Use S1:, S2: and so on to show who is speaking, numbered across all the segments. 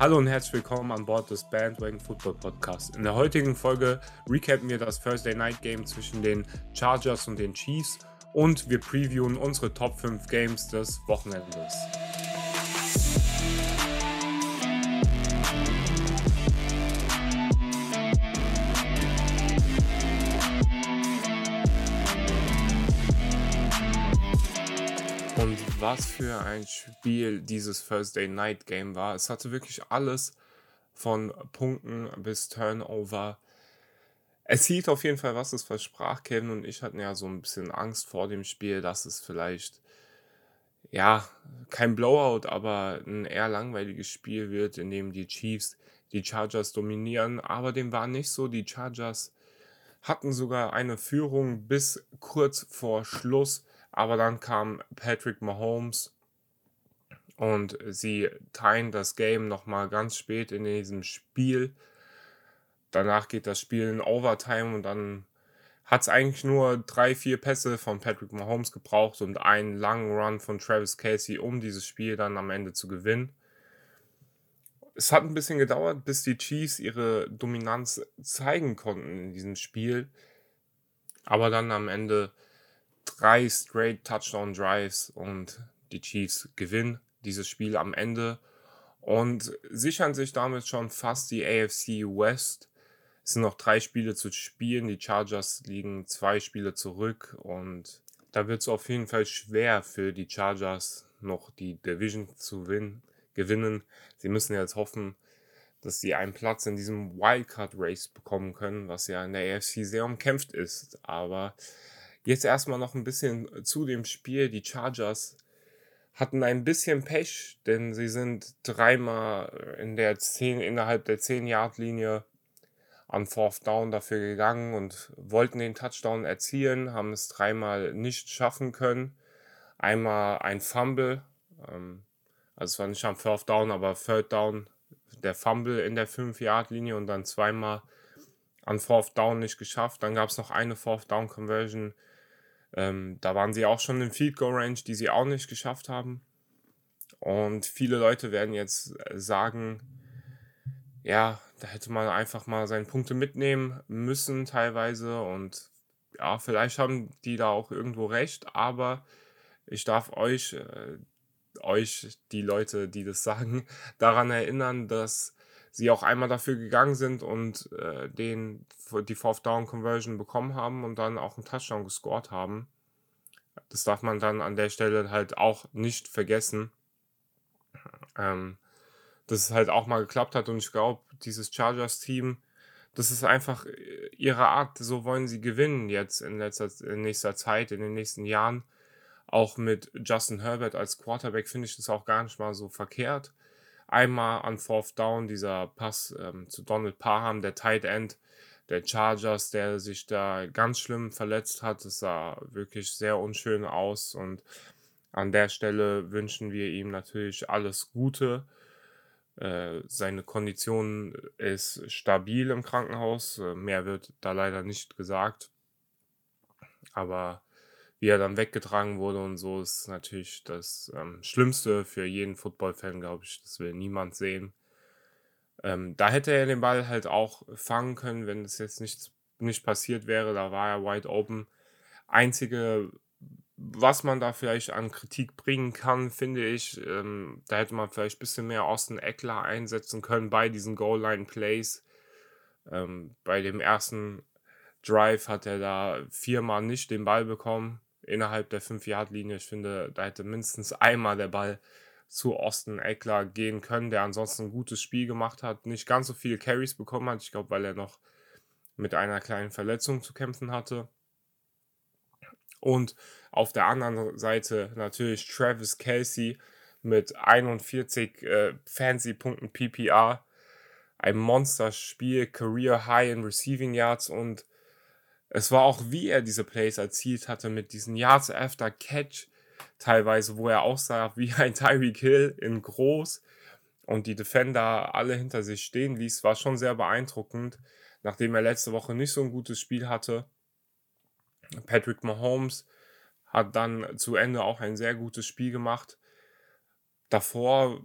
S1: Hallo und herzlich willkommen an Bord des Bandwagon Football Podcasts. In der heutigen Folge recappen wir das Thursday Night Game zwischen den Chargers und den Chiefs und wir previewen unsere Top 5 Games des Wochenendes. Was für ein Spiel dieses Thursday Night Game war. Es hatte wirklich alles von Punkten bis Turnover. Es hielt auf jeden Fall, was es versprach. Kevin und ich hatten ja so ein bisschen Angst vor dem Spiel, dass es vielleicht, ja, kein Blowout, aber ein eher langweiliges Spiel wird, in dem die Chiefs die Chargers dominieren. Aber dem war nicht so. Die Chargers hatten sogar eine Führung bis kurz vor Schluss aber dann kam Patrick Mahomes und sie teilen das Game nochmal ganz spät in diesem Spiel. Danach geht das Spiel in Overtime und dann hat es eigentlich nur drei, vier Pässe von Patrick Mahomes gebraucht und einen langen Run von Travis Casey, um dieses Spiel dann am Ende zu gewinnen. Es hat ein bisschen gedauert, bis die Chiefs ihre Dominanz zeigen konnten in diesem Spiel. Aber dann am Ende drei straight Touchdown Drives und die Chiefs gewinnen dieses Spiel am Ende und sichern sich damit schon fast die AFC West. Es sind noch drei Spiele zu spielen. Die Chargers liegen zwei Spiele zurück und da wird es auf jeden Fall schwer für die Chargers noch die Division zu gewinnen. Sie müssen jetzt hoffen, dass sie einen Platz in diesem Wildcard Race bekommen können, was ja in der AFC sehr umkämpft ist. Aber Jetzt erstmal noch ein bisschen äh, zu dem Spiel. Die Chargers hatten ein bisschen Pech, denn sie sind dreimal in der 10, innerhalb der 10-Yard-Linie an Fourth Down dafür gegangen und wollten den Touchdown erzielen, haben es dreimal nicht schaffen können. Einmal ein Fumble, ähm, also es war nicht am Fourth Down, aber Third Down, der Fumble in der 5-Yard-Linie und dann zweimal an Fourth Down nicht geschafft. Dann gab es noch eine Fourth Down Conversion ähm, da waren sie auch schon im Field Goal Range, die sie auch nicht geschafft haben. Und viele Leute werden jetzt äh, sagen, ja, da hätte man einfach mal seine Punkte mitnehmen müssen teilweise und ja, vielleicht haben die da auch irgendwo recht, aber ich darf euch, äh, euch, die Leute, die das sagen, daran erinnern, dass sie auch einmal dafür gegangen sind und äh, den, die Fourth Down Conversion bekommen haben und dann auch einen Touchdown gescored haben. Das darf man dann an der Stelle halt auch nicht vergessen. Ähm, dass es halt auch mal geklappt hat und ich glaube, dieses Chargers-Team, das ist einfach äh, ihre Art, so wollen sie gewinnen jetzt in, letzter, in nächster Zeit, in den nächsten Jahren. Auch mit Justin Herbert als Quarterback finde ich das auch gar nicht mal so verkehrt einmal an Fourth Down dieser Pass ähm, zu Donald Parham, der Tight End der Chargers, der sich da ganz schlimm verletzt hat. Es sah wirklich sehr unschön aus und an der Stelle wünschen wir ihm natürlich alles Gute. Äh, seine Kondition ist stabil im Krankenhaus. Äh, mehr wird da leider nicht gesagt. Aber wie er dann weggetragen wurde und so, ist natürlich das ähm, Schlimmste für jeden Football-Fan, glaube ich. Das will niemand sehen. Ähm, da hätte er den Ball halt auch fangen können, wenn es jetzt nicht, nicht passiert wäre. Da war er wide open. Einzige, was man da vielleicht an Kritik bringen kann, finde ich, ähm, da hätte man vielleicht ein bisschen mehr Austin Eckler einsetzen können bei diesen Goal-Line-Plays. Ähm, bei dem ersten Drive hat er da viermal nicht den Ball bekommen innerhalb der 5-Yard-Linie. Ich finde, da hätte mindestens einmal der Ball zu Austin Eckler gehen können, der ansonsten ein gutes Spiel gemacht hat, nicht ganz so viele Carries bekommen hat. Ich glaube, weil er noch mit einer kleinen Verletzung zu kämpfen hatte. Und auf der anderen Seite natürlich Travis Kelsey mit 41 äh, Fancy-Punkten PPR. Ein Monsterspiel, Career High in Receiving Yards und es war auch, wie er diese Plays erzielt hatte mit diesen Yards after Catch teilweise, wo er aussah wie ein Tyreek Hill in groß und die Defender alle hinter sich stehen ließ, war schon sehr beeindruckend, nachdem er letzte Woche nicht so ein gutes Spiel hatte. Patrick Mahomes hat dann zu Ende auch ein sehr gutes Spiel gemacht. Davor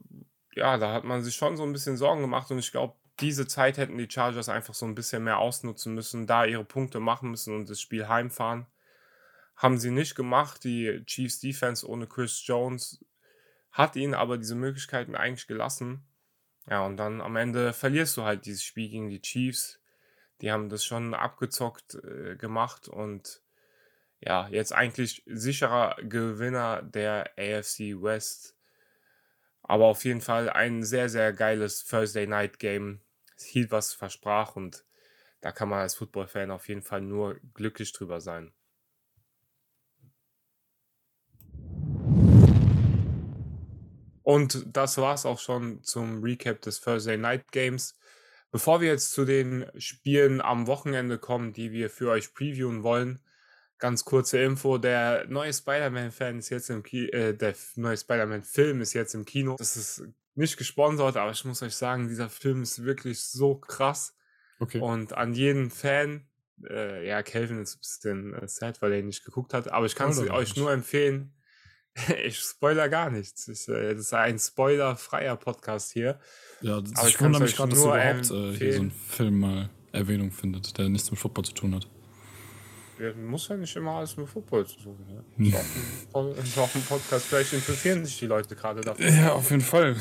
S1: ja, da hat man sich schon so ein bisschen Sorgen gemacht und ich glaube, diese Zeit hätten die Chargers einfach so ein bisschen mehr ausnutzen müssen, da ihre Punkte machen müssen und das Spiel heimfahren. Haben sie nicht gemacht. Die Chiefs Defense ohne Chris Jones hat ihnen aber diese Möglichkeiten eigentlich gelassen. Ja, und dann am Ende verlierst du halt dieses Spiel gegen die Chiefs. Die haben das schon abgezockt äh, gemacht und ja, jetzt eigentlich sicherer Gewinner der AFC West. Aber auf jeden Fall ein sehr, sehr geiles Thursday Night Game. Hielt, was versprach und da kann man als Football-Fan auf jeden Fall nur glücklich drüber sein. Und das war es auch schon zum Recap des Thursday Night Games. Bevor wir jetzt zu den Spielen am Wochenende kommen, die wir für euch previewen wollen, ganz kurze Info: Der neue ist jetzt im Ki äh, der neue Spider-Man-Film ist jetzt im Kino. Das ist nicht gesponsert, aber ich muss euch sagen, dieser Film ist wirklich so krass.
S2: Okay.
S1: Und an jeden Fan, äh, ja, Kelvin ist ein bisschen äh, sad, weil er ihn nicht geguckt hat, aber ich kann es euch nur empfehlen. Ich spoiler gar nichts. Ich, äh, das ist ein spoilerfreier Podcast hier.
S2: Ja, das Aber ich wundere mich gerade, dass überhaupt äh, hier so ein Film mal Erwähnung findet, der nichts mit Football zu tun hat.
S1: Muss ja nicht immer alles mit Football zu tun haben. Ne? Ist auch ein Podcast. Vielleicht interessieren sich die Leute gerade dafür.
S2: Ja, auf jeden Fall.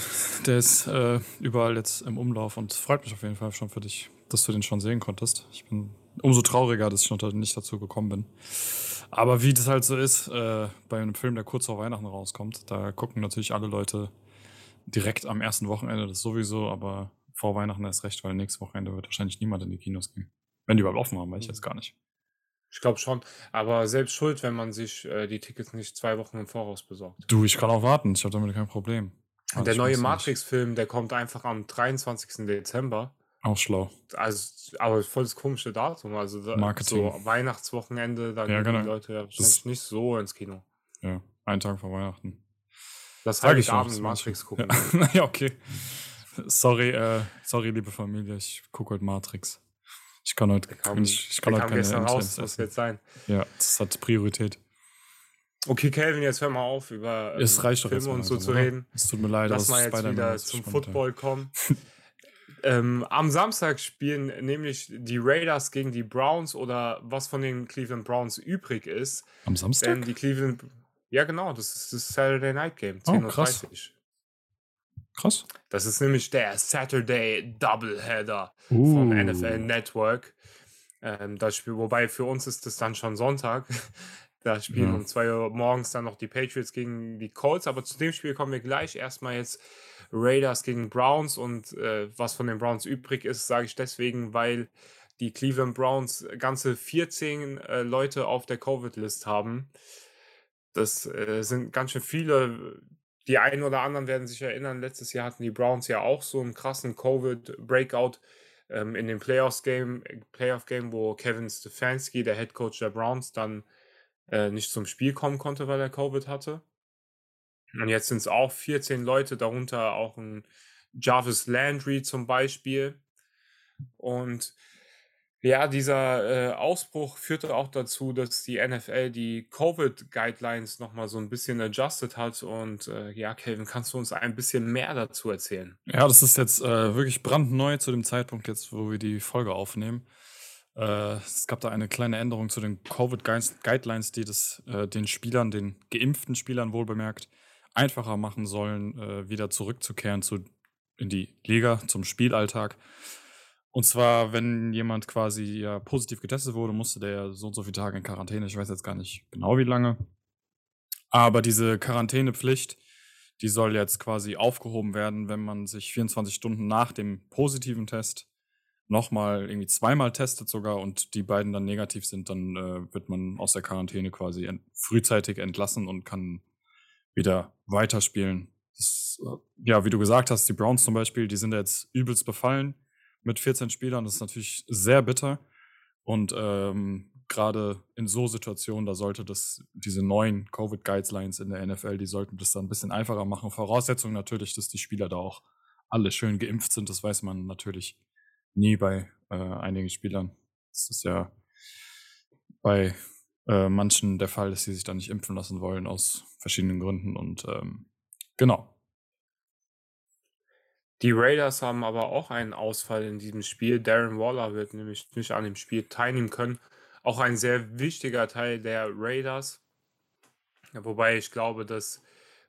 S2: Der ist äh, überall jetzt im Umlauf und freut mich auf jeden Fall schon für dich, dass du den schon sehen konntest. Ich bin umso trauriger, dass ich noch nicht dazu gekommen bin. Aber wie das halt so ist, äh, bei einem Film, der kurz vor Weihnachten rauskommt, da gucken natürlich alle Leute direkt am ersten Wochenende, das sowieso, aber vor Weihnachten erst recht, weil nächstes Wochenende wird wahrscheinlich niemand in die Kinos gehen. Wenn die überhaupt offen haben, weiß ich jetzt gar nicht.
S1: Ich glaube schon, aber selbst schuld, wenn man sich äh, die Tickets nicht zwei Wochen im Voraus besorgt.
S2: Du, ich kann auch warten, ich habe damit kein Problem.
S1: Also der neue Matrix-Film, der kommt einfach am 23. Dezember.
S2: Auch schlau.
S1: Also, aber voll das komische Datum. Also Marketing. so Weihnachtswochenende, da ja, gehen genau. die Leute ja das nicht so ins Kino.
S2: Ja, einen Tag vor Weihnachten.
S1: Das sage ich abends Matrix gucken.
S2: Ja. ja, okay. Sorry, äh, sorry, liebe Familie, ich gucke heute Matrix. Ich kann heute, kam, ich, ich kann heute keine
S1: gestern raus, muss jetzt sein.
S2: Ja, das hat Priorität.
S1: Okay, Calvin, jetzt hör mal auf, über
S2: ähm, Filme
S1: und so zu reden.
S2: Es tut mir leid,
S1: Lass mal jetzt wieder zum Football kommen. Ähm, am Samstag spielen nämlich die Raiders gegen die Browns oder was von den Cleveland Browns übrig ist.
S2: Am Samstag?
S1: Denn die Cleveland. Ja, genau, das ist das Saturday Night Game, 10.30
S2: oh, krass. Krass.
S1: Das ist nämlich der Saturday Doubleheader uh. vom NFL Network. Ähm, das Spiel, wobei für uns ist das dann schon Sonntag. Da spielen ja. um 2 Uhr morgens dann noch die Patriots gegen die Colts. Aber zu dem Spiel kommen wir gleich. Erstmal jetzt Raiders gegen Browns und äh, was von den Browns übrig ist, sage ich deswegen, weil die Cleveland Browns ganze 14 äh, Leute auf der Covid-List haben. Das äh, sind ganz schön viele. Die einen oder anderen werden sich erinnern, letztes Jahr hatten die Browns ja auch so einen krassen Covid-Breakout ähm, in dem Playoffs-Game, Playoff-Game, wo Kevin Stefanski, der Head Coach der Browns, dann äh, nicht zum Spiel kommen konnte, weil er Covid hatte. Und jetzt sind es auch 14 Leute, darunter auch ein Jarvis Landry zum Beispiel. Und ja, dieser äh, Ausbruch führte auch dazu, dass die NFL die Covid-Guidelines nochmal so ein bisschen adjusted hat. Und äh, ja, Kelvin, kannst du uns ein bisschen mehr dazu erzählen?
S2: Ja, das ist jetzt äh, wirklich brandneu zu dem Zeitpunkt jetzt, wo wir die Folge aufnehmen. Äh, es gab da eine kleine Änderung zu den Covid-Guidelines, die das äh, den Spielern, den geimpften Spielern wohl bemerkt, einfacher machen sollen, äh, wieder zurückzukehren zu, in die Liga, zum Spielalltag. Und zwar, wenn jemand quasi ja positiv getestet wurde, musste der so und so viele Tage in Quarantäne. Ich weiß jetzt gar nicht genau wie lange. Aber diese Quarantänepflicht, die soll jetzt quasi aufgehoben werden, wenn man sich 24 Stunden nach dem positiven Test nochmal irgendwie zweimal testet sogar und die beiden dann negativ sind, dann äh, wird man aus der Quarantäne quasi ent frühzeitig entlassen und kann wieder weiterspielen. Das, äh, ja, wie du gesagt hast, die Browns zum Beispiel, die sind jetzt übelst befallen mit 14 Spielern. Das ist natürlich sehr bitter. Und ähm, gerade in so Situationen, da sollte das, diese neuen Covid-Guidelines in der NFL, die sollten das dann ein bisschen einfacher machen. Voraussetzung natürlich, dass die Spieler da auch alle schön geimpft sind. Das weiß man natürlich nie bei äh, einigen Spielern. Das ist ja bei äh, manchen der Fall, dass sie sich da nicht impfen lassen wollen aus verschiedenen Gründen und ähm, genau.
S1: Die Raiders haben aber auch einen Ausfall in diesem Spiel. Darren Waller wird nämlich nicht an dem Spiel teilnehmen können. Auch ein sehr wichtiger Teil der Raiders. Wobei ich glaube, dass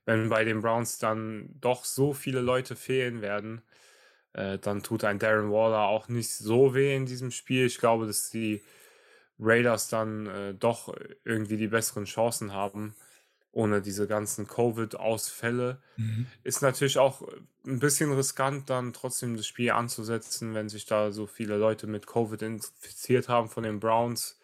S1: wenn bei den Browns dann doch so viele Leute fehlen werden, äh, dann tut ein Darren Waller auch nicht so weh in diesem Spiel. Ich glaube, dass die Raiders dann äh, doch irgendwie die besseren Chancen haben ohne diese ganzen Covid-Ausfälle.
S2: Mhm.
S1: Ist natürlich auch ein bisschen riskant, dann trotzdem das Spiel anzusetzen, wenn sich da so viele Leute mit Covid infiziert haben von den Browns,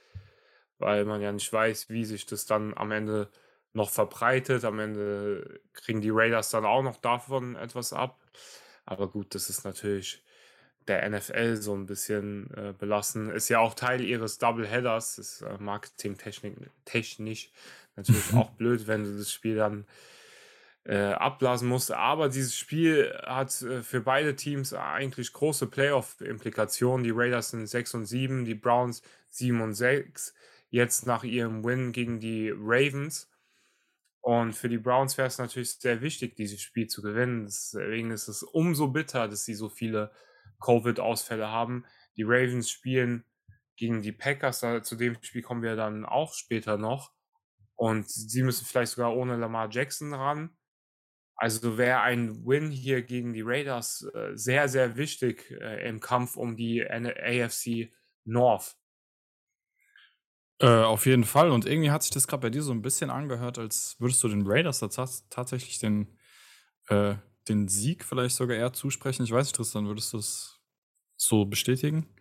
S1: weil man ja nicht weiß, wie sich das dann am Ende noch verbreitet. Am Ende kriegen die Raiders dann auch noch davon etwas ab. Aber gut, das ist natürlich der NFL so ein bisschen äh, belassen. Ist ja auch Teil ihres Doubleheaders, ist äh, marketingtechnisch Natürlich auch blöd, wenn du das Spiel dann äh, abblasen musst. Aber dieses Spiel hat äh, für beide Teams eigentlich große Playoff-Implikationen. Die Raiders sind 6 und 7, die Browns 7 und 6. Jetzt nach ihrem Win gegen die Ravens. Und für die Browns wäre es natürlich sehr wichtig, dieses Spiel zu gewinnen. Deswegen ist es umso bitter, dass sie so viele Covid-Ausfälle haben. Die Ravens spielen gegen die Packers. zu dem Spiel kommen wir dann auch später noch. Und sie müssen vielleicht sogar ohne Lamar Jackson ran. Also wäre ein Win hier gegen die Raiders äh, sehr, sehr wichtig äh, im Kampf um die AFC North.
S2: Äh, auf jeden Fall. Und irgendwie hat sich das gerade bei dir so ein bisschen angehört, als würdest du den Raiders da tatsächlich den, äh, den Sieg vielleicht sogar eher zusprechen. Ich weiß nicht, Tristan, würdest du es so bestätigen?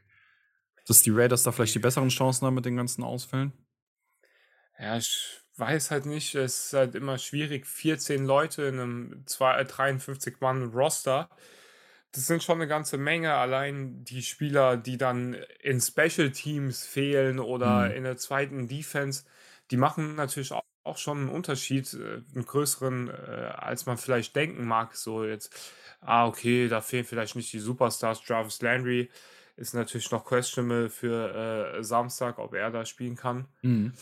S2: Dass die Raiders da vielleicht die besseren Chancen haben mit den ganzen Ausfällen?
S1: Ja, ich weiß halt nicht, es ist halt immer schwierig, 14 Leute in einem 53-Mann-Roster. Das sind schon eine ganze Menge. Allein die Spieler, die dann in Special Teams fehlen oder mhm. in der zweiten Defense, die machen natürlich auch, auch schon einen Unterschied, äh, einen größeren, äh, als man vielleicht denken mag. So jetzt, ah, okay, da fehlen vielleicht nicht die Superstars. Travis Landry ist natürlich noch questionable für äh, Samstag, ob er da spielen kann. Mhm.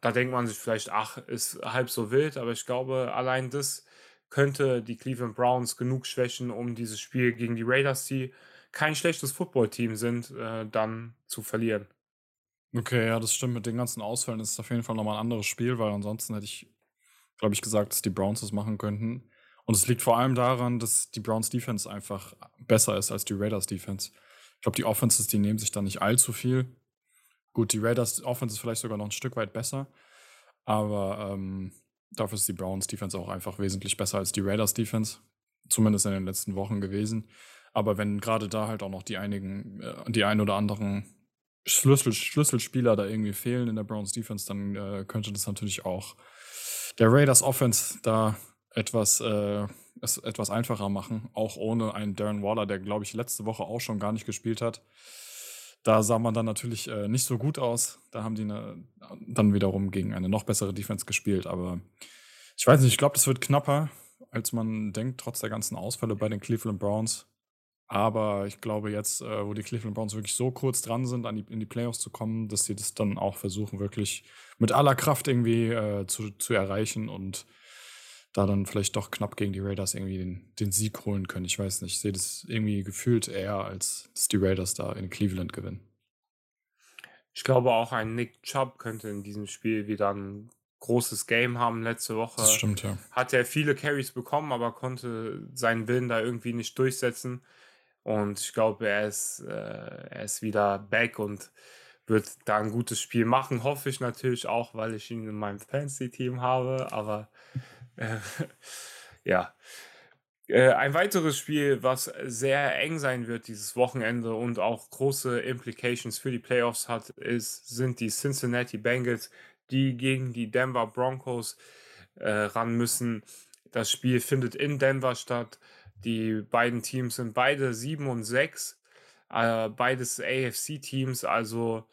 S1: Da denkt man sich vielleicht, ach, ist halb so wild, aber ich glaube, allein das könnte die Cleveland Browns genug schwächen, um dieses Spiel gegen die Raiders, die kein schlechtes Footballteam sind, äh, dann zu verlieren.
S2: Okay, ja, das stimmt. Mit den ganzen Ausfällen ist es auf jeden Fall nochmal ein anderes Spiel, weil ansonsten hätte ich, glaube ich, gesagt, dass die Browns das machen könnten. Und es liegt vor allem daran, dass die Browns Defense einfach besser ist als die Raiders Defense. Ich glaube, die Offenses, die nehmen sich da nicht allzu viel. Gut, die Raiders Offense ist vielleicht sogar noch ein Stück weit besser, aber ähm, dafür ist die Browns Defense auch einfach wesentlich besser als die Raiders Defense, zumindest in den letzten Wochen gewesen. Aber wenn gerade da halt auch noch die einigen, äh, die ein oder anderen Schlüssel, Schlüsselspieler da irgendwie fehlen in der Browns Defense, dann äh, könnte das natürlich auch der Raiders Offense da etwas, äh, es etwas einfacher machen, auch ohne einen Darren Waller, der glaube ich letzte Woche auch schon gar nicht gespielt hat. Da sah man dann natürlich äh, nicht so gut aus. Da haben die ne, dann wiederum gegen eine noch bessere Defense gespielt. Aber ich weiß nicht, ich glaube, das wird knapper, als man denkt, trotz der ganzen Ausfälle bei den Cleveland Browns. Aber ich glaube jetzt, äh, wo die Cleveland Browns wirklich so kurz dran sind, die, in die Playoffs zu kommen, dass sie das dann auch versuchen, wirklich mit aller Kraft irgendwie äh, zu, zu erreichen und da dann vielleicht doch knapp gegen die Raiders irgendwie den, den Sieg holen können. Ich weiß nicht, ich sehe das irgendwie gefühlt eher, als dass die Raiders da in Cleveland gewinnen.
S1: Ich glaube auch ein Nick Chubb könnte in diesem Spiel wieder ein großes Game haben. Letzte Woche
S2: das stimmt, ja.
S1: hat er viele Carries bekommen, aber konnte seinen Willen da irgendwie nicht durchsetzen. Und ich glaube, er ist, äh, er ist wieder back und wird da ein gutes Spiel machen. Hoffe ich natürlich auch, weil ich ihn in meinem Fantasy-Team habe. Aber ja. Äh, ein weiteres Spiel, was sehr eng sein wird dieses Wochenende und auch große Implications für die Playoffs hat, ist, sind die Cincinnati Bengals, die gegen die Denver Broncos äh, ran müssen. Das Spiel findet in Denver statt. Die beiden Teams sind beide 7 und 6. Äh, beides AFC-Teams, also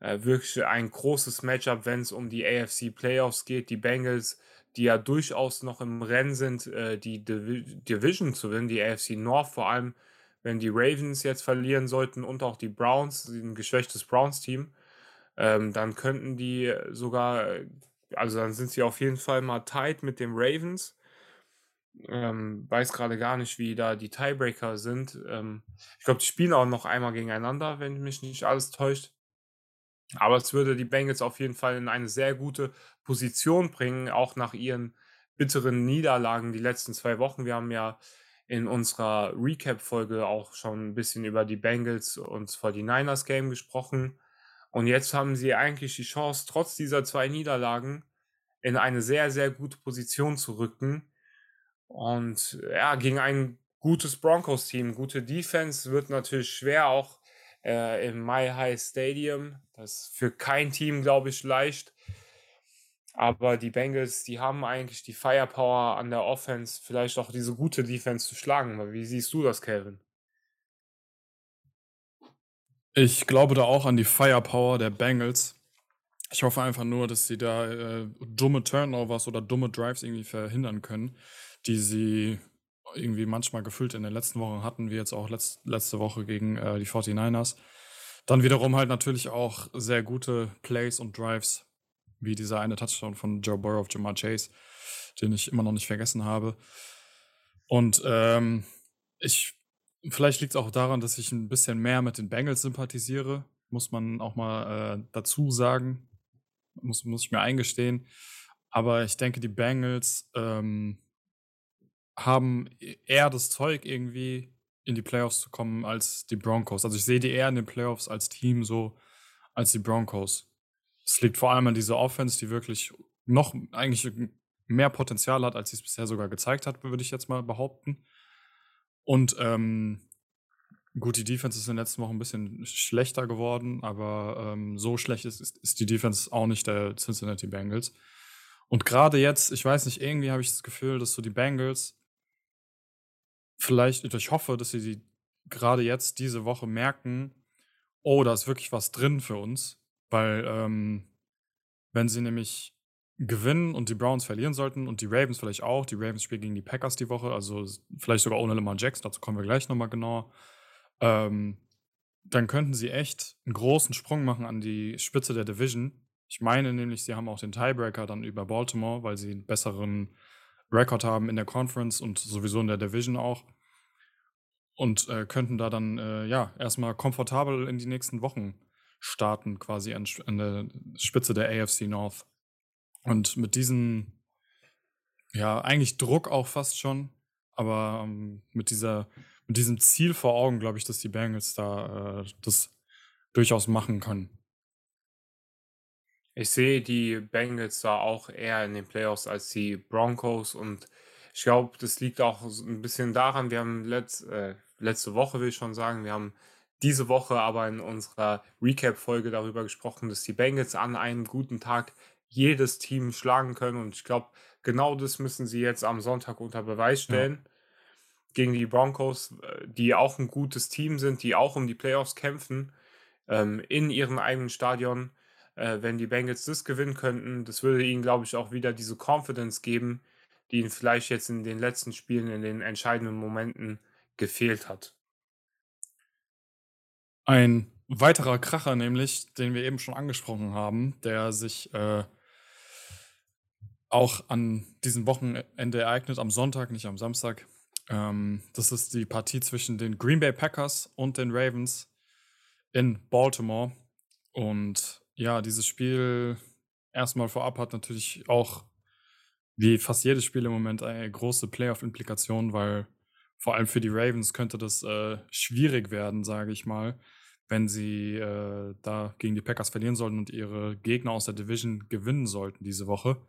S1: äh, wirklich ein großes Matchup, wenn es um die AFC Playoffs geht. Die Bengals die ja durchaus noch im Rennen sind, äh, die Divi Division zu gewinnen, die AFC North vor allem, wenn die Ravens jetzt verlieren sollten und auch die Browns, ein geschwächtes Browns-Team, ähm, dann könnten die sogar, also dann sind sie auf jeden Fall mal tight mit den Ravens. Ähm, weiß gerade gar nicht, wie da die Tiebreaker sind. Ähm, ich glaube, die spielen auch noch einmal gegeneinander, wenn mich nicht alles täuscht. Aber es würde die Bengals auf jeden Fall in eine sehr gute Position bringen, auch nach ihren bitteren Niederlagen die letzten zwei Wochen. Wir haben ja in unserer Recap-Folge auch schon ein bisschen über die Bengals und 49ers-Game gesprochen. Und jetzt haben sie eigentlich die Chance, trotz dieser zwei Niederlagen in eine sehr, sehr gute Position zu rücken. Und ja, gegen ein gutes Broncos-Team, gute Defense wird natürlich schwer, auch äh, im My High Stadium. Das ist für kein Team, glaube ich, leicht. Aber die Bengals, die haben eigentlich die Firepower an der Offense, vielleicht auch diese gute Defense zu schlagen. Wie siehst du das, Calvin?
S2: Ich glaube da auch an die Firepower der Bengals. Ich hoffe einfach nur, dass sie da äh, dumme Turnovers oder dumme Drives irgendwie verhindern können, die sie irgendwie manchmal gefüllt in den letzten Wochen hatten, wie jetzt auch letzt, letzte Woche gegen äh, die 49ers. Dann wiederum halt natürlich auch sehr gute Plays und Drives, wie dieser eine Touchdown von Joe Burrow auf Jamar Chase, den ich immer noch nicht vergessen habe. Und ähm, ich, vielleicht liegt es auch daran, dass ich ein bisschen mehr mit den Bengals sympathisiere, muss man auch mal äh, dazu sagen, muss, muss ich mir eingestehen. Aber ich denke, die Bengals ähm, haben e-, eher das Zeug, irgendwie in die Playoffs zu kommen als die Broncos. Also ich sehe die eher in den Playoffs als Team so als die Broncos. Es liegt vor allem an dieser Offense, die wirklich noch eigentlich mehr Potenzial hat, als sie es bisher sogar gezeigt hat, würde ich jetzt mal behaupten. Und ähm, gut, die Defense ist in den letzten Wochen ein bisschen schlechter geworden, aber ähm, so schlecht ist, ist, ist die Defense auch nicht der Cincinnati Bengals. Und gerade jetzt, ich weiß nicht, irgendwie habe ich das Gefühl, dass so die Bengals vielleicht, ich hoffe, dass sie die gerade jetzt diese Woche merken, oh, da ist wirklich was drin für uns, weil ähm, wenn sie nämlich gewinnen und die Browns verlieren sollten und die Ravens vielleicht auch, die Ravens spielen gegen die Packers die Woche, also vielleicht sogar ohne Lamar Jackson, dazu kommen wir gleich nochmal genauer, ähm, dann könnten sie echt einen großen Sprung machen an die Spitze der Division. Ich meine nämlich, sie haben auch den Tiebreaker dann über Baltimore, weil sie einen besseren Rekord haben in der Conference und sowieso in der Division auch. Und äh, könnten da dann äh, ja erstmal komfortabel in die nächsten Wochen starten, quasi an, an, der Spitze der AFC North. Und mit diesem, ja, eigentlich Druck auch fast schon, aber ähm, mit dieser, mit diesem Ziel vor Augen, glaube ich, dass die Bengals da äh, das durchaus machen können.
S1: Ich sehe die Bengals da auch eher in den Playoffs als die Broncos und ich glaube, das liegt auch ein bisschen daran, wir haben letz, äh, letzte Woche, will ich schon sagen, wir haben diese Woche aber in unserer Recap-Folge darüber gesprochen, dass die Bengals an einem guten Tag jedes Team schlagen können und ich glaube, genau das müssen sie jetzt am Sonntag unter Beweis stellen. Ja. Gegen die Broncos, äh, die auch ein gutes Team sind, die auch um die Playoffs kämpfen, ähm, in ihrem eigenen Stadion äh, wenn die Bengals das gewinnen könnten, das würde ihnen, glaube ich, auch wieder diese Confidence geben, die ihnen vielleicht jetzt in den letzten Spielen, in den entscheidenden Momenten gefehlt hat.
S2: Ein weiterer Kracher nämlich, den wir eben schon angesprochen haben, der sich äh, auch an diesem Wochenende ereignet, am Sonntag, nicht am Samstag. Ähm, das ist die Partie zwischen den Green Bay Packers und den Ravens in Baltimore. Und ja, dieses Spiel erstmal vorab hat natürlich auch, wie fast jedes Spiel im Moment, eine große Playoff-Implikation, weil vor allem für die Ravens könnte das äh, schwierig werden, sage ich mal, wenn sie äh, da gegen die Packers verlieren sollten und ihre Gegner aus der Division gewinnen sollten diese Woche.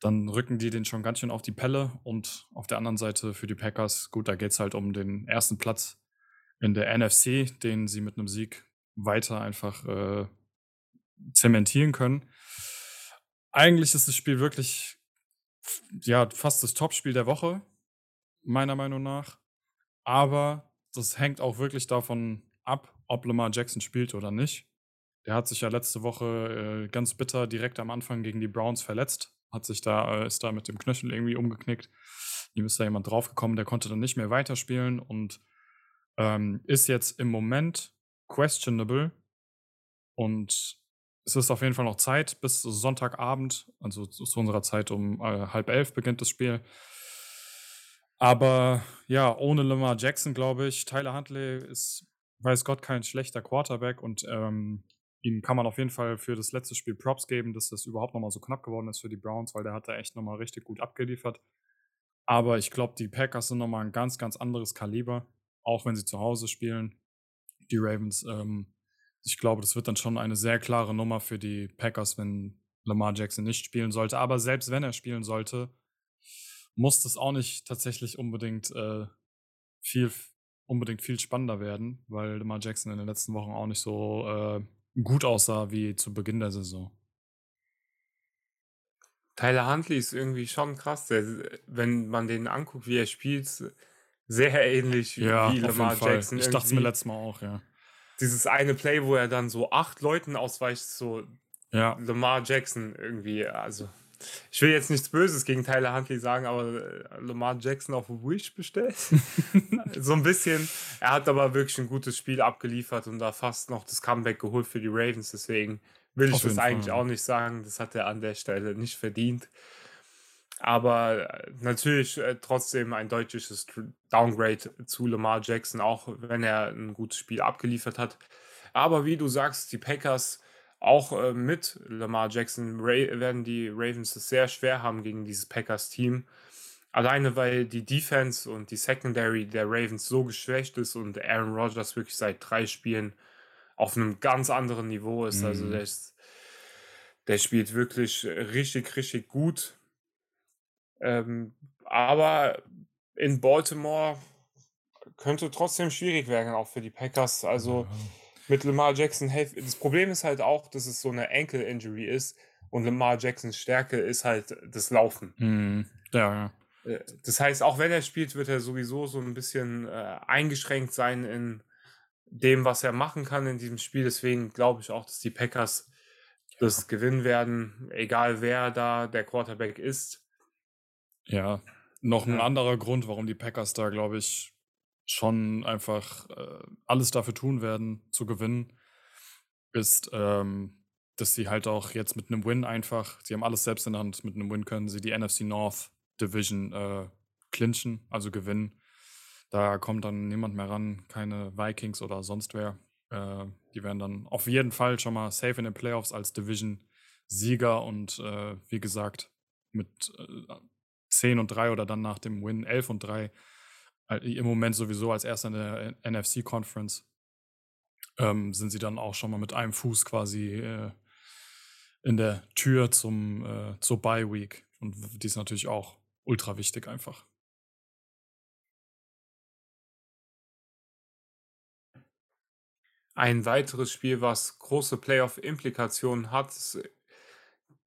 S2: Dann rücken die den schon ganz schön auf die Pelle und auf der anderen Seite für die Packers, gut, da geht es halt um den ersten Platz in der NFC, den sie mit einem Sieg weiter einfach äh, zementieren können. Eigentlich ist das Spiel wirklich ja fast das Topspiel der Woche, meiner Meinung nach. Aber das hängt auch wirklich davon ab, ob Lamar Jackson spielt oder nicht. Der hat sich ja letzte Woche äh, ganz bitter direkt am Anfang gegen die Browns verletzt. Hat sich da, äh, ist da mit dem Knöchel irgendwie umgeknickt. Ihm ist da jemand draufgekommen, der konnte dann nicht mehr weiterspielen und ähm, ist jetzt im Moment questionable. Und es ist auf jeden Fall noch Zeit bis Sonntagabend, also zu unserer Zeit um äh, halb elf beginnt das Spiel. Aber ja, ohne Lamar Jackson, glaube ich, Tyler Huntley ist, weiß Gott, kein schlechter Quarterback und ähm, ihm kann man auf jeden Fall für das letzte Spiel Props geben, dass das überhaupt nochmal so knapp geworden ist für die Browns, weil der hat da echt nochmal richtig gut abgeliefert. Aber ich glaube, die Packers sind nochmal ein ganz, ganz anderes Kaliber, auch wenn sie zu Hause spielen. Die Ravens, ähm, ich glaube, das wird dann schon eine sehr klare Nummer für die Packers, wenn Lamar Jackson nicht spielen sollte. Aber selbst wenn er spielen sollte, muss das auch nicht tatsächlich unbedingt äh, viel unbedingt viel spannender werden, weil Lamar Jackson in den letzten Wochen auch nicht so äh, gut aussah wie zu Beginn der Saison.
S1: Tyler Huntley ist irgendwie schon krass. Der, wenn man den anguckt, wie er spielt, sehr ähnlich
S2: ja, wie Lamar Jackson. Ich dachte es mir letztes Mal auch, ja.
S1: Dieses eine Play, wo er dann so acht Leuten ausweicht, so ja. Lamar Jackson irgendwie, also ich will jetzt nichts Böses gegen Tyler Huntley sagen, aber äh, Lamar Jackson auf Wish bestellt. so ein bisschen. Er hat aber wirklich ein gutes Spiel abgeliefert und da fast noch das Comeback geholt für die Ravens. Deswegen will ich das eigentlich Fall. auch nicht sagen. Das hat er an der Stelle nicht verdient. Aber äh, natürlich äh, trotzdem ein deutliches Downgrade zu Lamar Jackson, auch wenn er ein gutes Spiel abgeliefert hat. Aber wie du sagst, die Packers auch äh, mit Lamar Jackson werden die Ravens es sehr schwer haben gegen dieses Packers-Team. Alleine weil die Defense und die Secondary der Ravens so geschwächt ist und Aaron Rodgers wirklich seit drei Spielen auf einem ganz anderen Niveau ist. Also mhm. Also der, ist, der spielt wirklich richtig, richtig gut. Ähm, aber in Baltimore könnte trotzdem schwierig werden, auch für die Packers. Also. Ja mit Lamar Jackson. Das Problem ist halt auch, dass es so eine Ankle-Injury ist und Lamar Jacksons Stärke ist halt das Laufen.
S2: Mhm. Ja,
S1: ja. Äh, das heißt, auch wenn er spielt, wird er sowieso so ein bisschen äh, eingeschränkt sein in dem, was er machen kann in diesem Spiel. Deswegen glaube ich auch, dass die Packers das gewinnen werden, egal wer da der Quarterback ist.
S2: Ja, noch ein ja. anderer Grund, warum die Packers da, glaube ich, schon einfach äh, alles dafür tun werden, zu gewinnen, ist, ähm, dass sie halt auch jetzt mit einem Win einfach, sie haben alles selbst in der Hand, mit einem Win können sie die NFC North Division äh, clinchen, also gewinnen. Da kommt dann niemand mehr ran, keine Vikings oder sonst wer. Äh, die werden dann auf jeden Fall schon mal safe in den Playoffs als Division-Sieger und äh, wie gesagt, mit äh, 10 und 3 oder dann nach dem Win 11 und 3 im Moment sowieso als erster in der NFC Conference, ähm, sind sie dann auch schon mal mit einem Fuß quasi äh, in der Tür zum, äh, zur Bye Week. Und die ist natürlich auch ultra wichtig einfach.
S1: Ein weiteres Spiel, was große Playoff-Implikationen hat, ist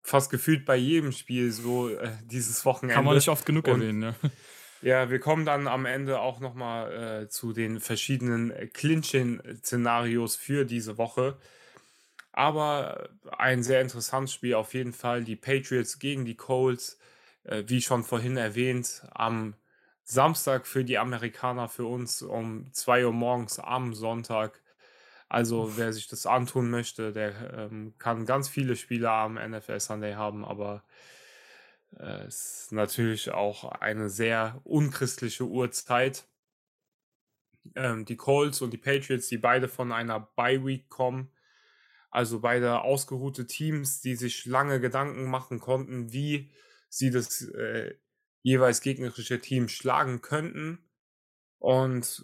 S1: fast gefühlt bei jedem Spiel so äh, dieses Wochenende.
S2: Kann man nicht oft genug erwähnen, ja.
S1: Ja, wir kommen dann am Ende auch nochmal äh, zu den verschiedenen Clinching-Szenarios für diese Woche. Aber ein sehr interessantes Spiel auf jeden Fall. Die Patriots gegen die Colts, äh, wie schon vorhin erwähnt, am Samstag für die Amerikaner, für uns um 2 Uhr morgens am Sonntag. Also wer sich das antun möchte, der ähm, kann ganz viele Spiele am NFL Sunday haben, aber äh, ist natürlich auch eine sehr unchristliche Uhrzeit. Ähm, die Colts und die Patriots, die beide von einer Bye Week kommen, also beide ausgeruhte Teams, die sich lange Gedanken machen konnten, wie sie das äh, jeweils gegnerische Team schlagen könnten. Und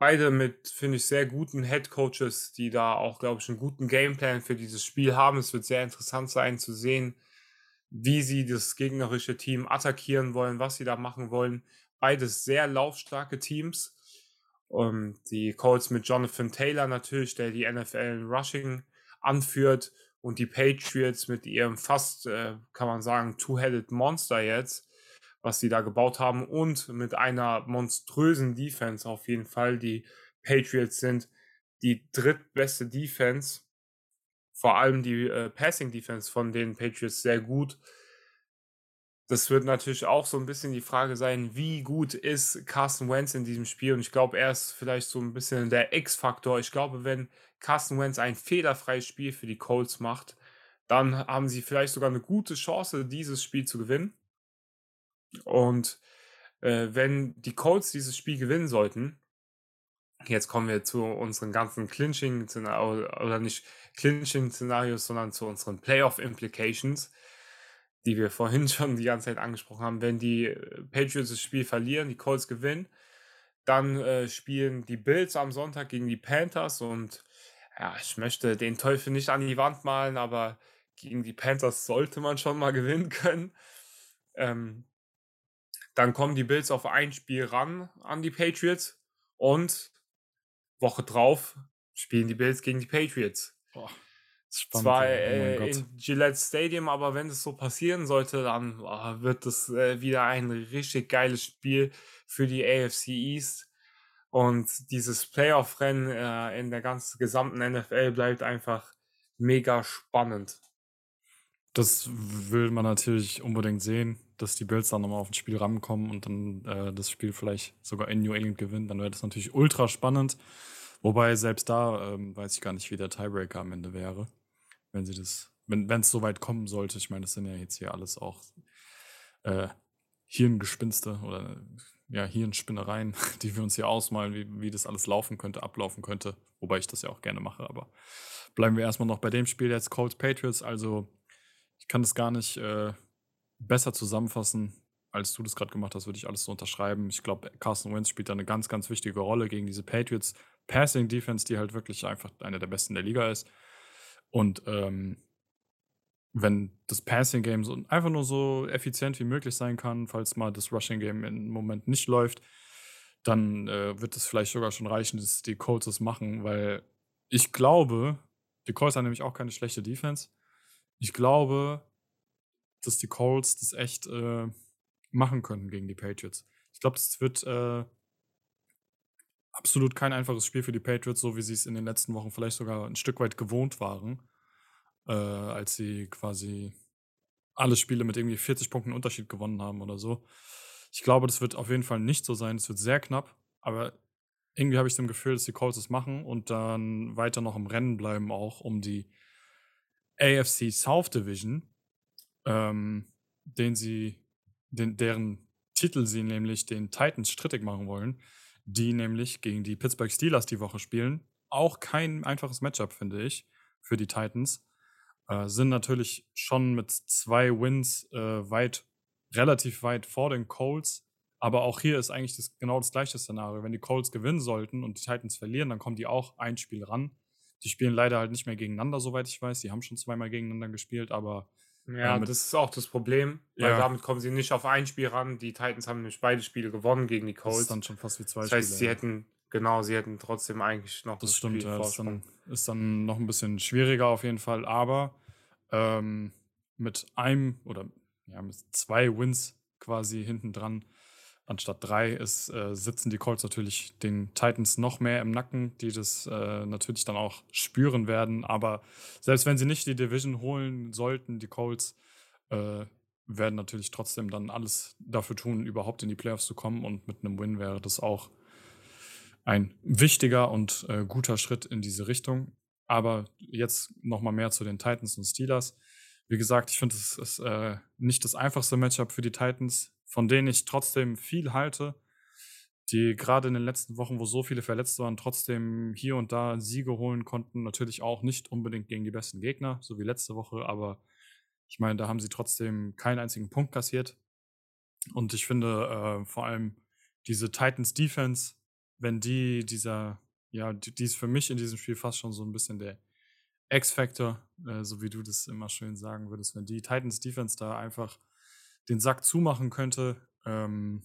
S1: beide mit, finde ich, sehr guten Head Coaches, die da auch, glaube ich, einen guten Gameplan für dieses Spiel haben. Es wird sehr interessant sein zu sehen, wie sie das gegnerische Team attackieren wollen, was sie da machen wollen. Beides sehr laufstarke Teams. Um, ähm, die Colts mit Jonathan Taylor natürlich, der die NFL in Rushing anführt und die Patriots mit ihrem fast, äh, kann man sagen, Two-Headed Monster jetzt, was sie da gebaut haben und mit einer monströsen Defense auf jeden Fall. Die Patriots sind die drittbeste Defense vor allem die äh, Passing Defense von den Patriots sehr gut. Das wird natürlich auch so ein bisschen die Frage sein, wie gut ist Carson Wentz in diesem Spiel? Und ich glaube, er ist vielleicht so ein bisschen der X-Faktor. Ich glaube, wenn Carson Wentz ein fehlerfreies Spiel für die Colts macht, dann haben sie vielleicht sogar eine gute Chance, dieses Spiel zu gewinnen. Und Äh, wenn die Colts dieses Spiel gewinnen sollten, jetzt kommen wir zu unseren ganzen Clinching oder nicht Clinching-Szenarios, sondern zu unseren Playoff-Implications, die wir vorhin schon die ganze Zeit angesprochen haben. Wenn die äh, Patriots das Spiel verlieren, die Colts gewinnen, dann äh, spielen die Bills am Sonntag gegen die Panthers und ja, ich möchte den Teufel nicht an die Wand malen, aber gegen die Panthers sollte man schon mal gewinnen können. Ähm, dann kommen die Bills auf ein Spiel ran an die Patriots und Woche drauf spielen die Bills gegen die Patriots. Boah, spannend, Zwar oh äh, in Gillette Stadium, aber wenn es so passieren sollte, dann oh, wird es äh, wieder ein richtig geiles Spiel für die AFC East. Und dieses Playoff-Rennen äh, in der ganzen gesamten NFL bleibt einfach mega spannend.
S2: Das will man natürlich unbedingt sehen, dass die Bills dann nochmal auf ein Spiel rankommen und dann äh, das Spiel vielleicht sogar in New England gewinnen. Dann wäre das natürlich ultra spannend. Wobei selbst da ähm, weiß ich gar nicht, wie der Tiebreaker am Ende wäre, wenn sie das, wenn es so weit kommen sollte. Ich meine, das sind ja jetzt hier alles auch äh, Hirngespinste oder ja, Hirnspinnereien, die wir uns hier ausmalen, wie, wie das alles laufen könnte, ablaufen könnte. Wobei ich das ja auch gerne mache, aber bleiben wir erstmal noch bei dem Spiel jetzt Colts Patriots. Also ich kann das gar nicht äh, besser zusammenfassen, als du das gerade gemacht hast, würde ich alles so unterschreiben. Ich glaube, Carson Wentz spielt da eine ganz, ganz wichtige Rolle gegen diese Patriots Passing Defense, die halt wirklich einfach eine der besten der Liga ist. Und ähm, wenn das Passing Game so einfach nur so effizient wie möglich sein kann, falls mal das Rushing Game im Moment nicht läuft, dann äh, wird es vielleicht sogar schon reichen, dass die Colts es machen, weil ich glaube, die Colts haben nämlich auch keine schlechte Defense. Ich glaube, dass die Colts das echt äh, machen können gegen die Patriots. Ich glaube, das wird äh, absolut kein einfaches Spiel für die Patriots, so wie sie es in den letzten Wochen vielleicht sogar ein Stück weit gewohnt waren, äh, als sie quasi alle Spiele mit irgendwie 40 Punkten Unterschied gewonnen haben oder so. Ich glaube, das wird auf jeden Fall nicht so sein. Es wird sehr knapp, aber irgendwie habe ich das Gefühl, dass die Colts es machen und dann weiter noch im Rennen bleiben, auch um die AFC South Division, ähm, den sie, den, deren Titel sie nämlich den Titans strittig machen wollen, die nämlich gegen die Pittsburgh Steelers die Woche spielen. Auch kein einfaches Matchup, finde ich, für die Titans. Äh, sind natürlich schon mit zwei Wins äh, weit, relativ weit vor den Colts. Aber auch hier ist eigentlich das, genau das gleiche Szenario. Wenn die Colts gewinnen sollten und die Titans verlieren, dann kommen die auch ein Spiel ran. Die spielen leider halt nicht mehr gegeneinander, soweit ich weiß. Die haben schon zweimal gegeneinander gespielt, aber.
S1: Ja, ähm, das ist auch das Problem, weil ja. damit kommen sie nicht auf ein Spiel ran. Die Titans haben nämlich beide Spiele gewonnen gegen die Colts. Das ist
S2: dann schon fast wie zwei
S1: das heißt, Spiele. sie ja. hätten, genau, sie hätten trotzdem eigentlich noch
S2: das stimmt, Spiel ja, das dann, ist dann noch ein bisschen schwieriger auf jeden Fall, aber ähm, mit einem oder ja, mit zwei Wins quasi hinten dran anstatt drei ist, äh, sitzen die Colts natürlich den Titans noch mehr im Nacken, die das äh, natürlich dann auch spüren werden. Aber selbst wenn sie nicht die Division holen sollten, die Colts äh, werden natürlich trotzdem dann alles dafür tun, überhaupt in die Playoffs zu kommen. Und mit einem Win wäre das auch ein wichtiger und äh, guter Schritt in diese Richtung. Aber jetzt nochmal mehr zu den Titans und Steelers. Wie gesagt, ich finde, es ist äh, nicht das einfachste Matchup für die Titans von denen ich trotzdem viel halte, die gerade in den letzten Wochen, wo so viele verletzt waren, trotzdem hier und da Siege holen konnten. Natürlich auch nicht unbedingt gegen die besten Gegner, so wie letzte Woche, aber ich meine, da haben sie trotzdem keinen einzigen Punkt kassiert. Und ich finde äh, vor allem diese Titans Defense, wenn die dieser, ja, die, die ist für mich in diesem Spiel fast schon so ein bisschen der X-Factor, äh, so wie du das immer schön sagen würdest, wenn die Titans Defense da einfach den Sack zumachen könnte, ähm,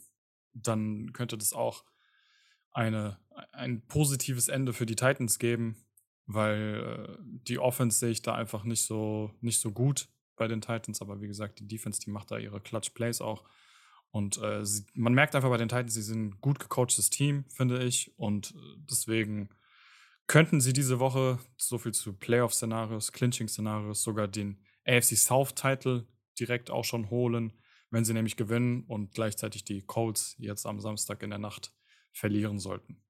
S2: dann könnte das auch eine, ein positives Ende für die Titans geben, weil äh, die Offense sehe ich da einfach nicht so, nicht so gut bei den Titans, aber wie gesagt, die Defense, die macht da ihre Clutch Plays auch. Und äh, sie, man merkt einfach bei den Titans, sie sind ein gut gecoachtes Team, finde ich. Und äh, deswegen könnten sie diese Woche, so viel zu Playoff-Szenarios, Clinching-Szenarios, sogar den AFC South-Title direkt auch schon holen wenn sie nämlich gewinnen und gleichzeitig die Colts jetzt am Samstag in der Nacht verlieren sollten.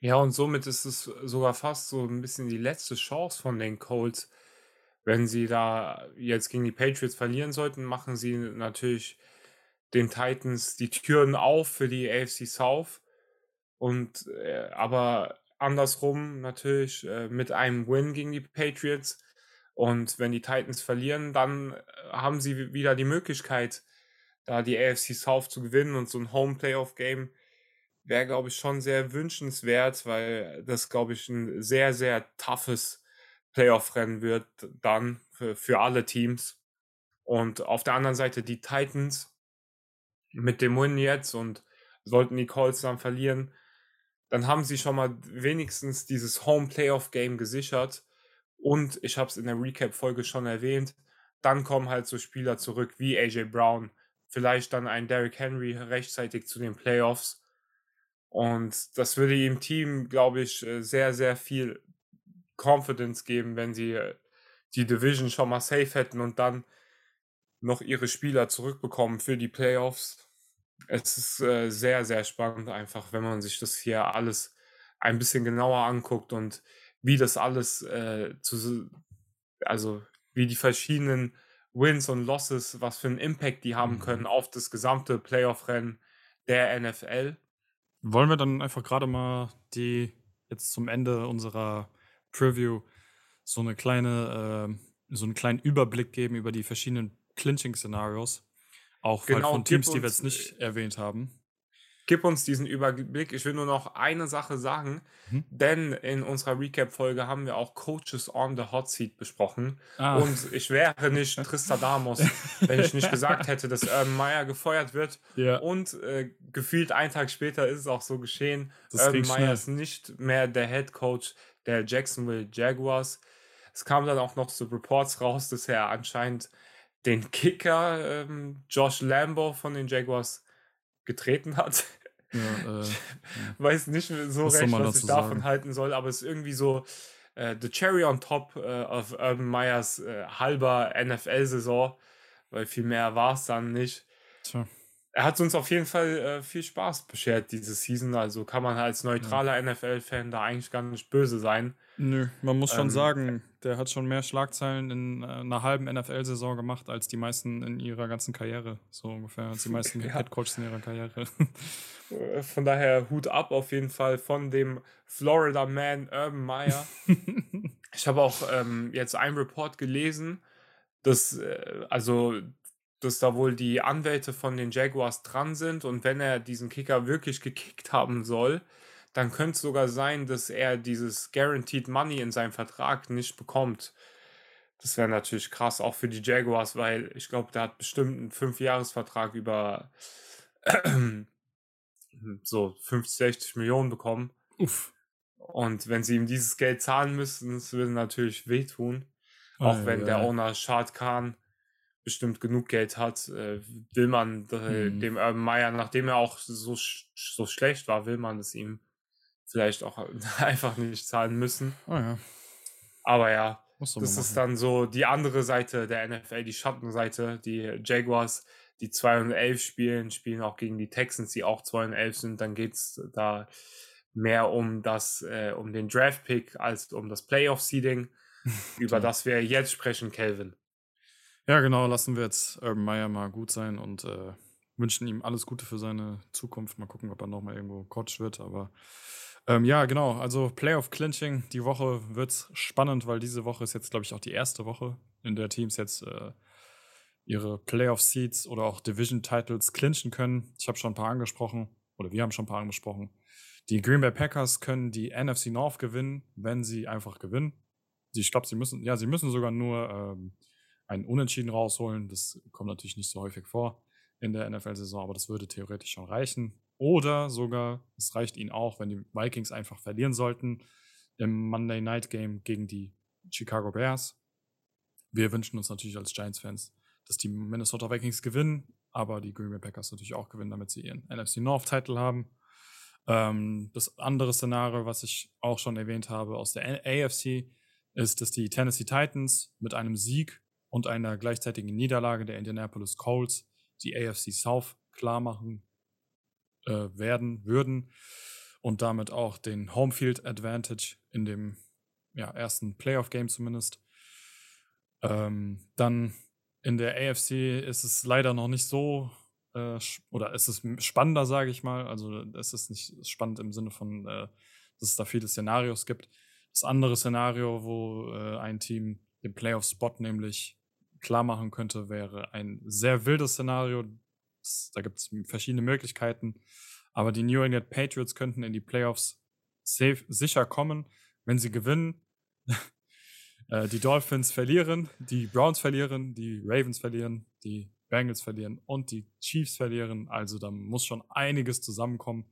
S1: Ja, und somit ist es sogar fast so ein bisschen die letzte Chance von den Colts. Wenn sie da jetzt gegen die Patriots verlieren sollten, machen sie natürlich den Titans die Türen auf für die AFC South. Und äh, aber andersrum natürlich äh, mit einem Win gegen die Patriots. Und wenn die Titans verlieren, dann äh, haben sie wieder die Möglichkeit, da die AFC South zu gewinnen und so ein Home Playoff Game wäre, glaube ich, schon sehr wünschenswert, weil das, glaube ich, ein sehr, sehr toughes Playoff-Rennen wird dann für, für alle Teams. Und auf der anderen Seite die Titans mit dem Win jetzt und sollten die Colts dann verlieren, dann haben sie schon mal wenigstens dieses Home Playoff Game gesichert. Und ich habe es in der Recap-Folge schon erwähnt, dann kommen halt so Spieler zurück wie AJ Brown, vielleicht dann ein Derrick Henry rechtzeitig zu den Playoffs. Und das würde ihm Team, glaube ich, äh, sehr, sehr viel Confidence geben, wenn sie äh, die Division schon mal safe hätten und dann noch ihre Spieler zurückbekommen für die Playoffs. Es ist äh, sehr, sehr spannend einfach, wenn man sich das hier alles ein bisschen genauer anguckt und wie das alles äh, zu, also wie die verschiedenen Wins und Losses, was für einen Impact die haben können mhm. auf das gesamte Playoff-Rennen der NFL.
S2: Wollen wir dann einfach gerade mal die jetzt zum Ende unserer Preview so eine kleine, äh, so einen kleinen Überblick geben über die verschiedenen Clinching-Szenarios. Auch genau, von Teams, uns, die wir jetzt nicht äh, erwähnt haben.
S1: Gib uns diesen Überblick. Ich will nur noch eine Sache sagen, mhm. denn in unserer Recap-Folge haben wir auch Coaches on the Hot Seat besprochen. Ah. Und ich wäre nicht Tristadamos, wenn ich nicht gesagt hätte, dass Urban Meyer gefeuert wird. Ja. Und äh, gefühlt einen Tag später ist es auch so geschehen. Urban Meyer ist nicht mehr der Head Coach der Jacksonville Jaguars. Es kam dann auch noch so Reports raus, dass er anscheinend den Kicker ähm, Josh Lambo von den Jaguars getreten hat. Ja, äh, weiß nicht so was recht, was ich davon sagen? halten soll, aber es ist irgendwie so äh, the cherry on top äh, of Urban Meyers äh, halber NFL-Saison, weil viel mehr war es dann nicht. Tja. Er hat uns auf jeden Fall äh, viel Spaß beschert diese Season, also kann man als neutraler ja. NFL-Fan da eigentlich gar nicht böse sein.
S2: Nö, man muss schon ähm, sagen, der hat schon mehr Schlagzeilen in äh, einer halben NFL-Saison gemacht als die meisten in ihrer ganzen Karriere. So ungefähr, als die meisten ja. Headcoaches in ihrer Karriere.
S1: Äh, von daher Hut ab auf jeden Fall von dem Florida Man Urban Meyer. ich habe auch ähm, jetzt einen Report gelesen, dass äh, also dass da wohl die Anwälte von den Jaguars dran sind und wenn er diesen Kicker wirklich gekickt haben soll, dann könnte es sogar sein, dass er dieses Guaranteed Money in seinem Vertrag nicht bekommt. Das wäre natürlich krass, auch für die Jaguars, weil ich glaube, der hat bestimmt einen Fünfjahresvertrag über so 50, 60 Millionen bekommen. Uff. Und wenn sie ihm dieses Geld zahlen müssten, das würde natürlich wehtun. Auch oh, wenn ja. der Owner Shad Khan bestimmt genug Geld hat, äh, will man äh, mhm. dem Urban Meyer, nachdem er auch so, so schlecht war, will man es ihm vielleicht auch einfach nicht zahlen müssen. Oh ja. Aber ja, das ist dann so die andere Seite der NFL, die Schattenseite. Die Jaguars, die 2 und 11 spielen, spielen auch gegen die Texans, die auch 2 und 11 sind. Dann geht es da mehr um das, äh, um den Draft-Pick als um das Playoff-Seeding, über das wir jetzt sprechen, Kelvin.
S2: Ja, genau, lassen wir jetzt Urban Meyer mal gut sein und äh, wünschen ihm alles Gute für seine Zukunft. Mal gucken, ob er nochmal irgendwo Coach wird, aber ähm, ja, genau. Also Playoff Clinching, die Woche wird spannend, weil diese Woche ist jetzt, glaube ich, auch die erste Woche, in der Teams jetzt äh, ihre Playoff Seats oder auch Division Titles clinchen können. Ich habe schon ein paar angesprochen, oder wir haben schon ein paar angesprochen. Die Green Bay Packers können die NFC North gewinnen, wenn sie einfach gewinnen. Ich glaube, sie müssen, ja, sie müssen sogar nur ähm, einen Unentschieden rausholen. Das kommt natürlich nicht so häufig vor in der NFL-Saison, aber das würde theoretisch schon reichen. Oder sogar, es reicht ihnen auch, wenn die Vikings einfach verlieren sollten im Monday Night Game gegen die Chicago Bears. Wir wünschen uns natürlich als Giants-Fans, dass die Minnesota Vikings gewinnen, aber die Green Bay Packers natürlich auch gewinnen, damit sie ihren NFC North-Titel haben. Ähm, das andere Szenario, was ich auch schon erwähnt habe aus der AFC, ist, dass die Tennessee Titans mit einem Sieg und einer gleichzeitigen Niederlage der Indianapolis Colts die AFC South klar machen äh, werden würden und damit auch den Homefield Advantage in dem ja, ersten Playoff-Game zumindest. Ähm, dann in der AFC ist es leider noch nicht so äh, oder es ist spannender, sage ich mal. Also es ist nicht spannend im Sinne von, äh, dass es da viele Szenarios gibt. Das andere Szenario, wo äh, ein Team den Playoff-Spot nämlich klar machen könnte, wäre ein sehr wildes Szenario. Das, da gibt es verschiedene Möglichkeiten. Aber die New England Patriots könnten in die Playoffs safe, sicher kommen, wenn sie gewinnen. äh, die Dolphins verlieren, die Browns verlieren, die Ravens verlieren, die Bengals verlieren und die Chiefs verlieren. Also da muss schon einiges zusammenkommen.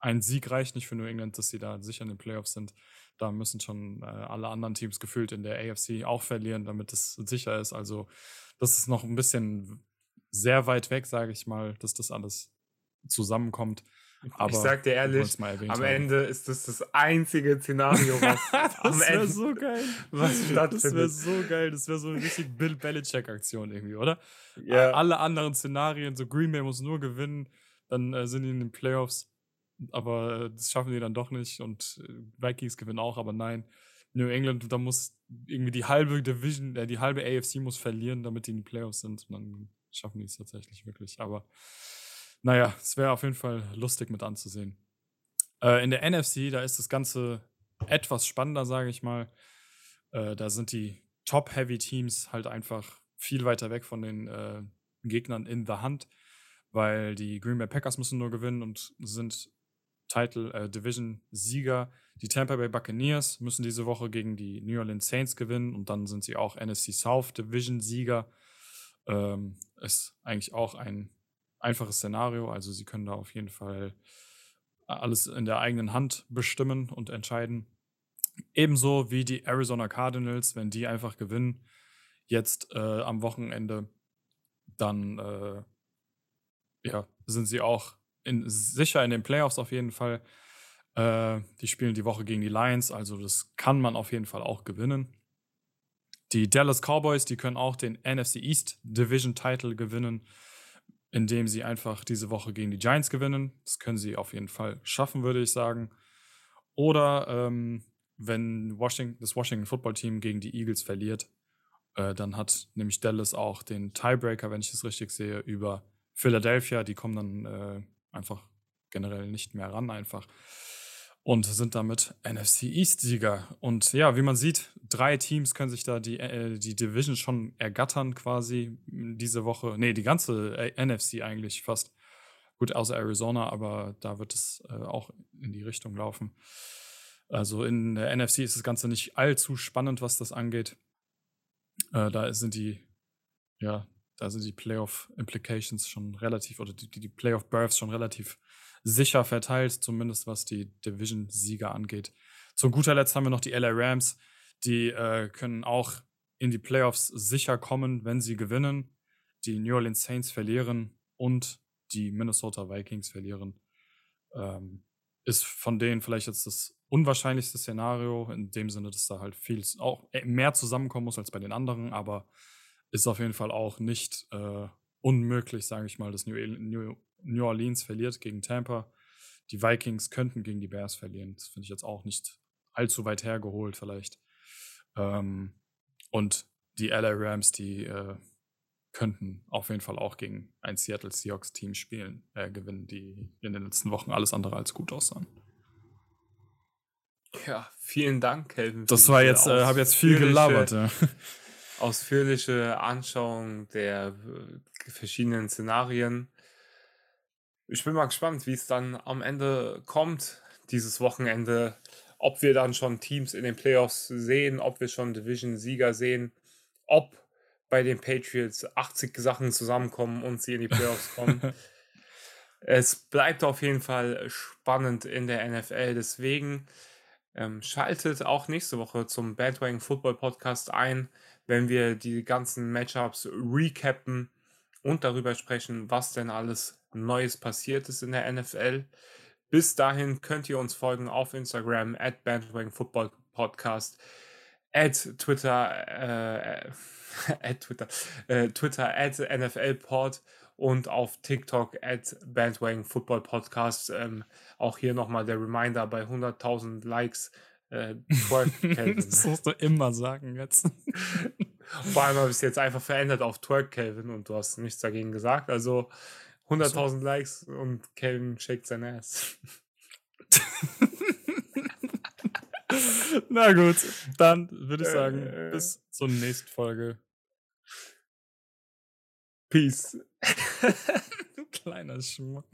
S2: ein Sieg reicht nicht für New England, dass sie da sicher in den Playoffs sind. Da müssen schon äh, alle anderen Teams gefühlt in der AFC auch verlieren, damit es sicher ist. Also das ist noch ein bisschen sehr weit weg, sage ich mal, dass das alles zusammenkommt.
S1: Aber ich sag dir ehrlich, am haben. Ende ist das das einzige Szenario, was am Ende
S2: so geil. was stattfindet. Das wäre so geil. Das wäre so eine richtig Bill Belichick-Aktion irgendwie, oder? Ja. Alle anderen Szenarien, so Green Bay muss nur gewinnen, dann äh, sind die in den Playoffs aber das schaffen die dann doch nicht und äh, Vikings gewinnen auch, aber nein. New England, da muss irgendwie die halbe Division, äh, die halbe AFC muss verlieren, damit die in die Playoffs sind. Und dann schaffen die es tatsächlich wirklich. Aber naja, es wäre auf jeden Fall lustig mit anzusehen. Äh, in der NFC, da ist das Ganze etwas spannender, sage ich mal. Äh, da sind die Top-Heavy-Teams halt einfach viel weiter weg von den äh, Gegnern in der Hand, weil die Green Bay Packers müssen nur gewinnen und sind Title äh, Division Sieger. Die Tampa Bay Buccaneers müssen diese Woche gegen die New Orleans Saints gewinnen und dann sind sie auch NFC South Division Sieger. Ähm, ist eigentlich auch ein einfaches Szenario, also sie können da auf jeden Fall alles in der eigenen Hand bestimmen und entscheiden. Ebenso wie die Arizona Cardinals, wenn die einfach gewinnen, jetzt äh, am Wochenende, dann äh, ja, sind sie auch in, sicher in den Playoffs auf jeden Fall. Äh, die spielen die Woche gegen die Lions, also das kann man auf jeden Fall auch gewinnen. Die Dallas Cowboys, die können auch den NFC East Division Title gewinnen, indem sie einfach diese Woche gegen die Giants gewinnen. Das können sie auf jeden Fall schaffen, würde ich sagen. Oder ähm, wenn Washington, das Washington Football Team gegen die Eagles verliert, äh, dann hat nämlich Dallas auch den Tiebreaker, wenn ich es richtig sehe, über Philadelphia. Die kommen dann äh, einfach generell nicht mehr ran einfach. Und sind damit NFC East-Sieger. Und ja, wie man sieht, drei Teams können sich da die, äh, die Division schon ergattern quasi diese Woche. Nee, die ganze äh, NFC eigentlich fast. Gut, außer Arizona, aber da wird es äh, auch in die Richtung laufen. Also in der NFC ist das Ganze nicht allzu spannend, was das angeht. Äh, da sind die, ja, da sind die Playoff-Implications schon relativ, oder die, die Playoff-Berths schon relativ sicher verteilt, zumindest was die Division-Sieger angeht. Zu guter Letzt haben wir noch die LA Rams, die äh, können auch in die Playoffs sicher kommen, wenn sie gewinnen. Die New Orleans Saints verlieren und die Minnesota Vikings verlieren. Ähm, ist von denen vielleicht jetzt das unwahrscheinlichste Szenario, in dem Sinne, dass da halt viel auch äh, mehr zusammenkommen muss als bei den anderen, aber ist auf jeden Fall auch nicht äh, unmöglich, sage ich mal, dass New, New, New, Orleans verliert gegen Tampa. Die Vikings könnten gegen die Bears verlieren. Das finde ich jetzt auch nicht allzu weit hergeholt, vielleicht. Ähm, und die LA Rams, die äh, könnten auf jeden Fall auch gegen ein Seattle Seahawks Team spielen, äh, gewinnen, die in den letzten Wochen alles andere als gut aussahen.
S1: Ja, vielen Dank, Kelvin.
S2: Das war jetzt, äh, habe jetzt viel gelabert. Ja
S1: ausführliche Anschauung der äh, verschiedenen Szenarien. Ich bin mal gespannt, wie es dann am Ende kommt, dieses Wochenende. Ob wir dann schon Teams in den Playoffs sehen, ob wir schon Division-Sieger sehen, ob bei den Patriots 80 Sachen zusammenkommen und sie in die Playoffs kommen. es bleibt auf jeden Fall spannend in der NFL. Deswegen ähm, schaltet auch nächste Woche zum Bandwagon Football Podcast ein wenn wir die ganzen Matchups recappen und darüber sprechen, was denn alles Neues passiert ist in der NFL. Bis dahin könnt ihr uns folgen auf Instagram at Bandwagon Football Podcast, at Twitter, äh, at Twitter, äh, Twitter at NFL Pod und auf TikTok at Bandwagon Football Podcast. Ähm, auch hier nochmal der Reminder bei 100.000 Likes äh,
S2: das musst du immer sagen jetzt.
S1: Vor allem habe ich es jetzt einfach verändert auf Twerk Calvin und du hast nichts dagegen gesagt. Also 100.000 Likes und Calvin shakt sein Ass.
S2: Na gut, dann würde ich sagen, äh, bis zur nächsten Folge.
S1: Peace.
S2: Kleiner Schmuck.